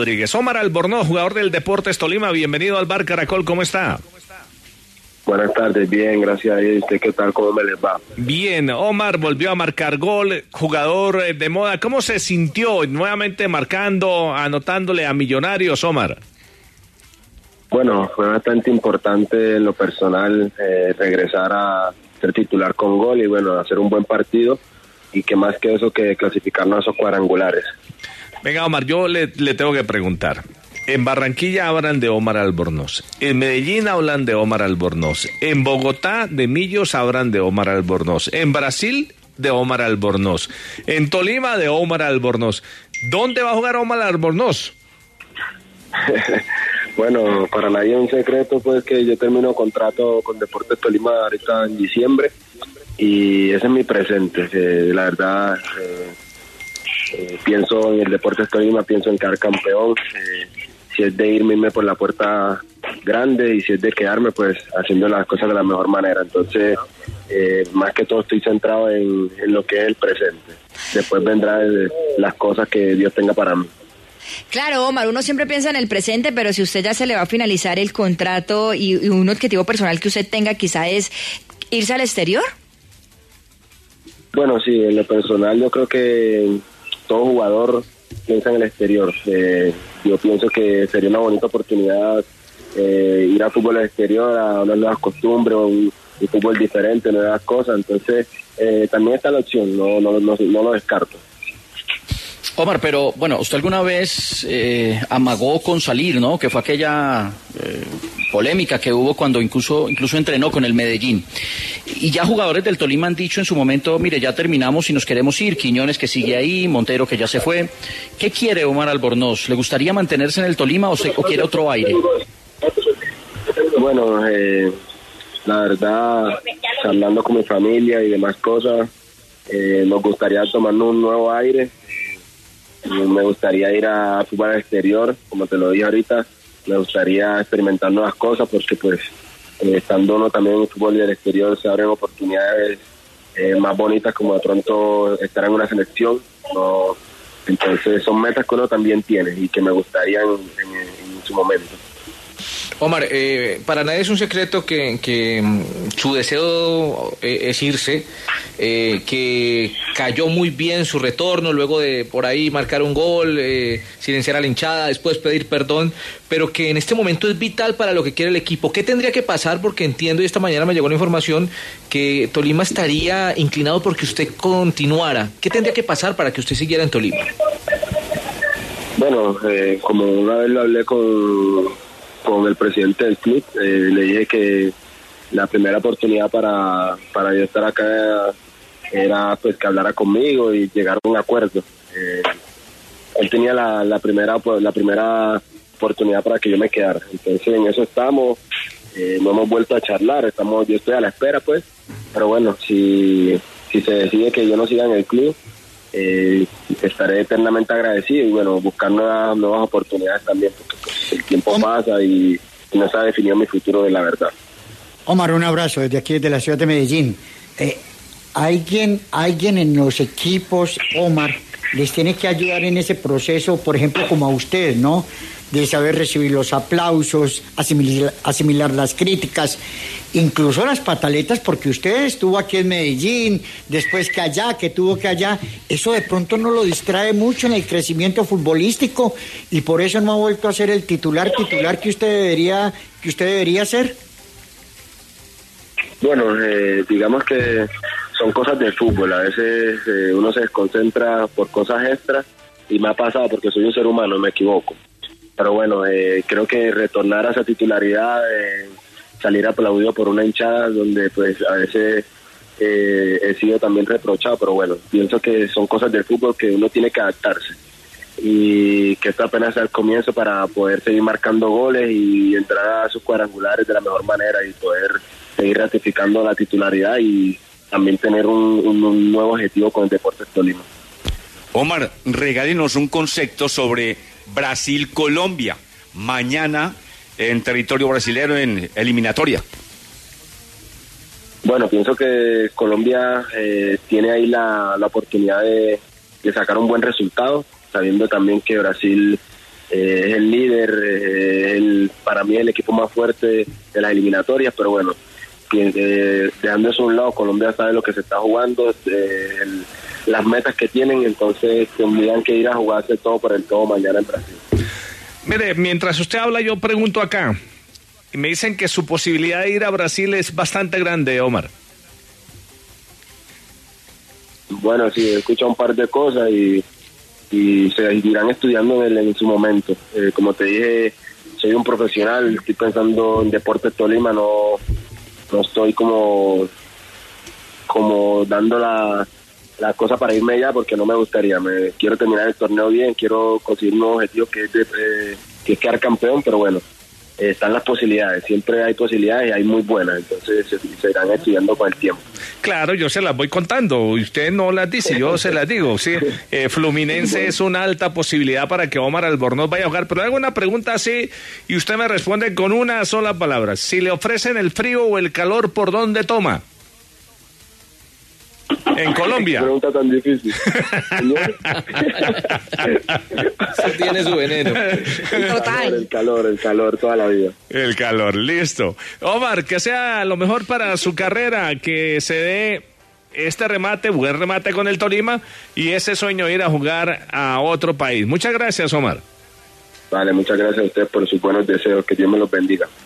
Rodríguez. Omar Albornoz, jugador del Deportes Tolima, bienvenido al Bar Caracol, ¿cómo está? Buenas tardes, bien, gracias a Dios. ¿Qué tal? ¿Cómo me les va? Bien, Omar volvió a marcar gol, jugador eh, de moda. ¿Cómo se sintió nuevamente marcando, anotándole a Millonarios, Omar? Bueno, fue bastante importante en lo personal eh, regresar a ser titular con gol y bueno, hacer un buen partido y que más que eso que clasificarnos a esos cuadrangulares. Venga, Omar, yo le, tengo que preguntar. En Barranquilla hablan de Omar Albornoz. En Medellín hablan de Omar Albornoz. En Bogotá, de Millos, hablan de Omar Albornoz. En Brasil, de Omar Albornoz. En Tolima, de Omar Albornoz. ¿Dónde va a jugar Omar Albornoz? bueno, para nadie es un secreto, pues que yo termino contrato con Deportes Tolima ahorita en diciembre y ese es mi presente. la verdad, eh, eh, pienso en el Deportes Tolima, pienso en quedar campeón. Eh, si es de irme, irme por la puerta grande y si es de quedarme, pues haciendo las cosas de la mejor manera. Entonces, eh, más que todo estoy centrado en, lo que es el presente. Después vendrán las cosas que Dios tenga para mí. Claro, Omar, uno siempre piensa en el presente, pero si usted ya se le va a finalizar el contrato y, y un objetivo personal que usted tenga quizá es irse al exterior. Bueno, sí, en lo personal yo creo que todo jugador piensa en el exterior. Eh, yo pienso que sería una bonita oportunidad eh, ir a fútbol exterior, a unas nuevas costumbres, un, fútbol diferente, nuevas cosas. Entonces, eh, también está la opción, no, no, no, no lo descarto. Omar, pero bueno, usted alguna vez amagó con salir, ¿no? Que fue aquella polémica que hubo cuando incluso, incluso entrenó con el Medellín. Y ya jugadores del Tolima han dicho en su momento, mire, ya terminamos y nos queremos ir, Quiñones que sigue ahí, Montero que ya se fue. ¿Qué quiere Omar Albornoz? ¿Le gustaría mantenerse en el Tolima o, se, quiere otro aire? Bueno, eh, la verdad, hablando con mi familia y demás cosas, eh, nos gustaría tomar un nuevo aire. Me gustaría ir a fútbol exterior, como te lo dije ahorita me gustaría experimentar nuevas cosas porque pues eh, estando uno también en el fútbol del exterior se abren oportunidades eh, más bonitas como de pronto estar en una selección no entonces son metas que uno también tiene y que me gustaría en su momento. Omar, eh, para nadie es un secreto que, mm, su deseo eh, es irse, eh, que cayó muy bien su retorno, luego de por ahí marcar un gol, silenciar a la hinchada, después pedir perdón, pero que en este momento es vital para lo que quiere el equipo. ¿Qué tendría que pasar? Porque entiendo, y esta mañana me llegó la información, que Tolima estaría inclinado porque usted continuara. ¿Qué tendría que pasar para que usted siguiera en Tolima? Bueno, como una vez lo hablé con con el presidente del club. Eh, le dije que la primera oportunidad para, para yo estar acá era pues que hablara conmigo y llegar a un acuerdo. Eh, él tenía la, la primera pues, la primera oportunidad para que yo me quedara. Entonces en eso estamos, eh, no hemos vuelto a charlar, estamos, yo estoy a la espera pues, pero bueno, si, si se decide que yo no siga en el club, eh, estaré eternamente agradecido y bueno, buscar nuevas, nuevas oportunidades también, porque pues, el tiempo pasa y, no se ha definido mi futuro de la verdad. Omar, un abrazo desde aquí, desde la ciudad de Medellín. Eh, ¿alguien, ¿Alguien en los equipos, Omar, les tiene que ayudar en ese proceso, por ejemplo, como a usted, ¿no? de saber recibir los aplausos, asimilar, las críticas, incluso las pataletas, porque usted estuvo aquí en Medellín, después que allá, que tuvo que allá, eso de pronto no lo distrae mucho en el crecimiento futbolístico y por eso no ha vuelto a ser el titular titular que usted debería, que usted debería ser. Bueno, eh, digamos que son cosas del fútbol, a veces eh, uno se desconcentra por cosas extras y me ha pasado porque soy un ser humano, me equivoco. Pero bueno, eh, creo que retornar a esa titularidad, eh, salir aplaudido por una hinchada donde pues a veces eh, he sido también reprochado, pero bueno, pienso que son cosas del fútbol que uno tiene que adaptarse. Y que esto apenas es el comienzo para poder seguir marcando goles y entrar a sus cuadrangulares de la mejor manera y poder seguir ratificando la titularidad y también tener un, un nuevo objetivo con el Deportes Tolima. Omar, regálenos un concepto sobre Brasil-Colombia. Mañana en territorio brasileño en eliminatoria. Bueno, pienso que Colombia eh, tiene ahí la, oportunidad de, sacar un buen resultado, sabiendo también que Brasil eh, es el líder, eh, el, para mí el equipo más fuerte de las eliminatorias, pero bueno, eh, dejando eso a un lado, Colombia sabe lo que se está jugando, eh, el- las metas que tienen, entonces tendrían que ir a jugarse todo por el todo mañana en Brasil. Mire, mientras usted habla, yo pregunto acá. Y me dicen que su posibilidad de ir a Brasil es bastante grande, Omar. Bueno, sí, he escuchado un par de cosas y, y se irán estudiando en, en su momento. Eh, como te dije, soy un profesional, estoy pensando en Deportes Tolima, no, no estoy como, como dando la, la cosa para irme allá porque no me gustaría. Me, quiero terminar el torneo bien, quiero conseguir un objetivo que es, de, eh, que es quedar campeón, pero bueno, eh, están las posibilidades, siempre hay posibilidades y hay muy buenas, entonces se, se irán estudiando con el tiempo. Claro, yo se las voy contando. Usted no las dice, yo se las digo. Sí, Eh, Fluminense es una alta posibilidad para que Omar Albornoz vaya a jugar. Pero hago una pregunta así y usted me responde con una sola palabra. Si le ofrecen el frío o el calor, ¿por dónde toma? En Colombia. pregunta tan difícil. Eso tiene su veneno. Total. El calor, el calor toda la vida. El calor, listo. Omar, que sea lo mejor para su carrera, que se dé este remate, buen remate con el Tolima y ese sueño de ir a jugar a otro país. Muchas gracias, Omar. Vale, muchas gracias a ustedes por sus buenos deseos. Que Dios me los bendiga.